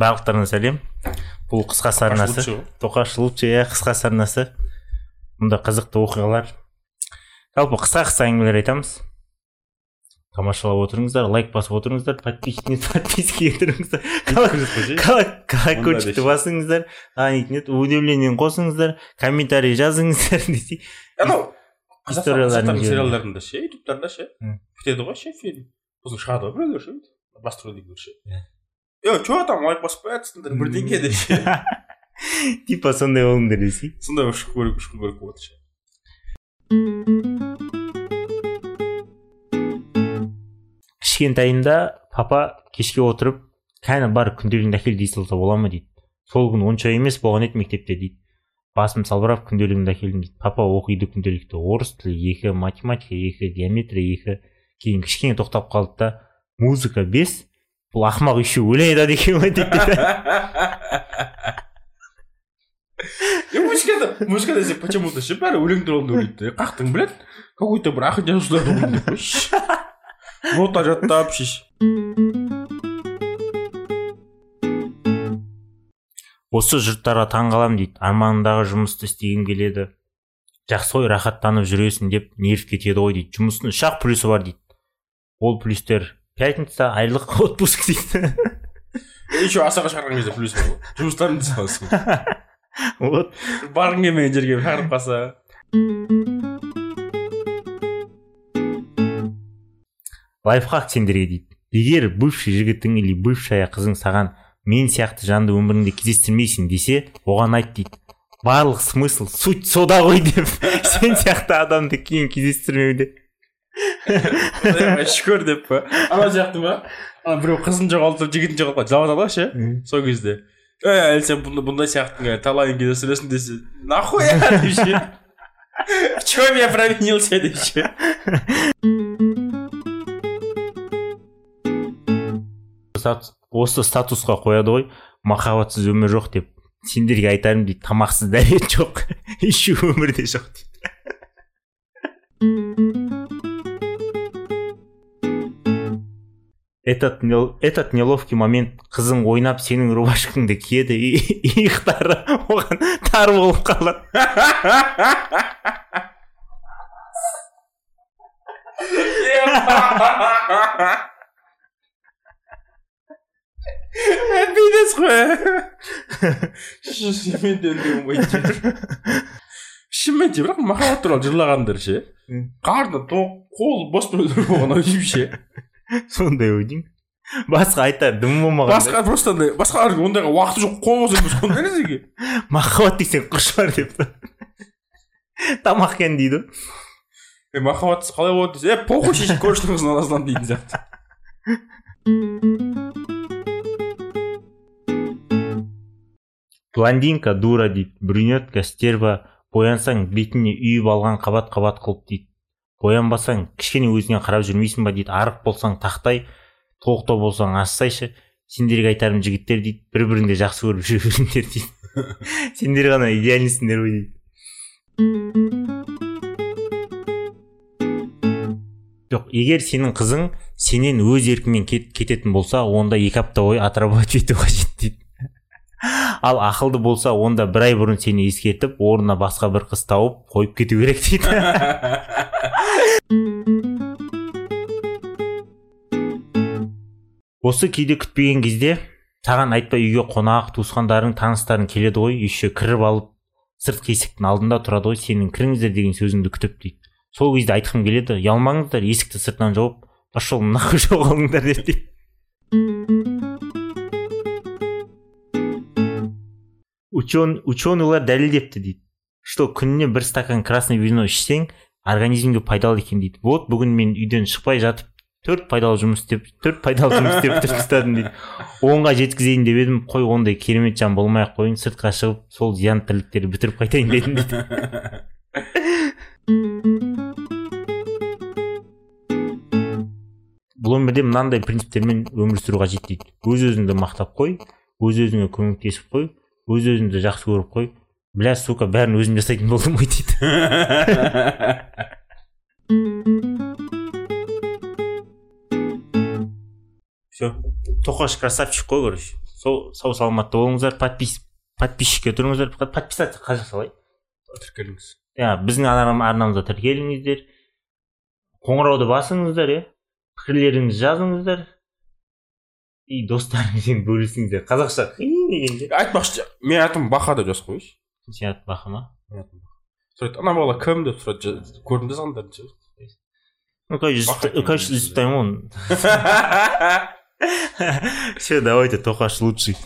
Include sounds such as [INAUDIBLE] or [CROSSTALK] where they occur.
барлықтарыңа сәлем бұл қысқасы арнасы лучше ғой. тоқаш лучше иә қысқасы арнасы мұнда қызықты оқиғалар. Жалпы қысқа қысқа әңгімелер айтамыз. Тамашалап отырыңыздар лайк басып отырыңыздар подписчик подписка етіңіздер колокольчикті басыңыздар? Еді уведомлениені қосыңыздар комментарий жазыңыздар [LAUGHS] десей анау жіберіңіз. сериалдарында ше ютубтарда ше. Бітеді ғой ше фильм. Сосын шығады ғой біреулер ше. Басты рөлдегілер ше. Иә. [LAUGHS] е че там лайк басып қоятсыңдар бірдеңе деп ше типа сондай болыңдар десей сондай шығу керек шығу керек болады ше кішкентайында папа кешке отырып кәні бар күнделігіңді әкел дей салса бола ма? дейді. Сол күні онша емес болған еді мектепте дейді. Басым салбырап күнделігімді әкелдім дейді. Папа оқиды күнделікті. Орыс тілі екі математика екі геометрия екі кейін кішкене тоқтап қалды да музыка бес бұл ақымақ еще өлең айтады екен ғой дейді музыкада музыка десе почему то ше бәрі өлең туралы ойлайды қақтың біледі какой то бір ақын жазушыларды ойлайды нота жаттап шеш осы жұрттарға таң қаламын дейді. Арманындағы жұмысты істегім келеді. Жақсы ой рахаттанып жүресің деп нерв кетеді ғой дейді. Жұмыстың үш ақ плюсы бар дейді. Ол плюстер пятница айлық [LAUGHS] отпуск дейді. Еще асаға шығарған кезде плюс да саласың [LAUGHS] вот. Барғың келмеген жерге шақырып қалса лайфхак сендерге дейді. Егер бывший жігітің или бывшая қызың саған мен сияқты жанды өміріңде кездестірмейсің десе оған айт дейді. Барлық смысл суть сода ғой деп. [LAUGHS] Сен сияқты адамды кейін кездестірмеуде. Шүкір деп па? Анау сияқты ма? Ана біреу қызын жоғалтып жігітін жоғалтып жылап жатады ғой ше? Сол кезде. Ей әлі сен бұндай, сияқтыны талайын кездестіресің десе нахуя [LAUGHS] деп ше. В чем я провинился? деп ше. Осы статусқа қояды ғой махаббатсыз өмір жоқ деп. Сендерге айтарым дейді тамақсыз дәрет жоқ [LAUGHS] еще өмірде жоқ дейді. Этот, этот неловкий момент қызың ойнап сенің рубашкаңды киеді иықтары оған тар болып қалады Пидес қой шынымен де де бірақ махаббат туралы жырлағандар ше қарны тоқ қолы бос біреулер болған ау ше сондай ой деймін басқа айтар дым болмаған басқа просто андай басқа ондайға уақыты жоқ қой ондай нәрсеге махаббат десең құш бар деп. Тамақ екен дейді. Ғой е махаббатсыз қалай болады десе е похуй шешіп көршінің қызын аласың дейтін сияқты. Блондинка дура дейді брюнетка стерва боянсаң бетіне үйіп алған қабат қабат қылып дейді. Боянбасаң кішкене өзіңе қарап жүрмейсің ба дейді. Арық болсаң тақтай толықтау болсаң ассайшы. Сендерге айтарым жігіттер дейді. Бір біріңді жақсы көріп жүре беріңдер дейді. [LAUGHS] Сендер ғана идеальныйсыңдар ғой дейді. Жоқ егер сенің қызың сенен өз еркімен кет- кететін болса онда екі апта бойы отрабатывать ету қажет дейді. [LAUGHS] Ал ақылды болса онда бір ай бұрын сені ескертіп орнына басқа бір қыз тауып қойып кету керек дейді. [LAUGHS] осы кейде күтпеген кезде саған айтпай үйге қонақ туысқандарың таныстарың келеді ғой еще кіріп алып сыртқы есіктің алдында тұрады ғой сенің кіріңіздер деген сөзіңді күтіп дейді. Сол кезде айтқым келеді ұялмаңыздар есікті сыртынан жауып пошел нахуй жоғалыңдар деп дейді. Учен ученыйлар дәлелдепті дейді. Что күніне бір стакан красный вино ішсең организмге пайдалы екен дейді. Вот бүгін мен үйден шықпай жатып төрт пайдалы жұмыс істеп төрт пайдалы жұмыс істеп [LAUGHS] бітіріп тастадым дейді. Онға жеткізейін деп едім қой ондай керемет жан болмай ақ қояйын сыртқа шығып сол зиян тірліктерді бітіріп қайтайын дедім дейді. [LAUGHS] Бұл өмірде мынандай принциптермен өмір сүру қажет дейді. Өз өзіңді мақтап қой өз өзіңе көмектесіп қой өз өзіңді жақсы көріп қой бля сука бәрін өзім жасайтын болдым ғой дейді. [LAUGHS] Все тоқаш красавчик қой короче. Сау сау саламатта болыңыздар. Подпис подписчикке тұрыңыздар подписаться қазақша қалай тіркеліңіз. Иә біздің арна- арнамызға тіркеліңіздер. Қоңырауды басыңыздар иә. Пікірлеріңізді жазыңыздар. И достарыңызбен бөлісіңіздер. Қазақша қиын дегенде. Айтпақшы менің атым баха деп жазып қойшы аты баха ма сұрайды ана бала кім деп сұрады жа- көрдім де сандарын ше ну конечно Баха жүз- конечно жүз ұстаймын оны все давайте тоқаш лучший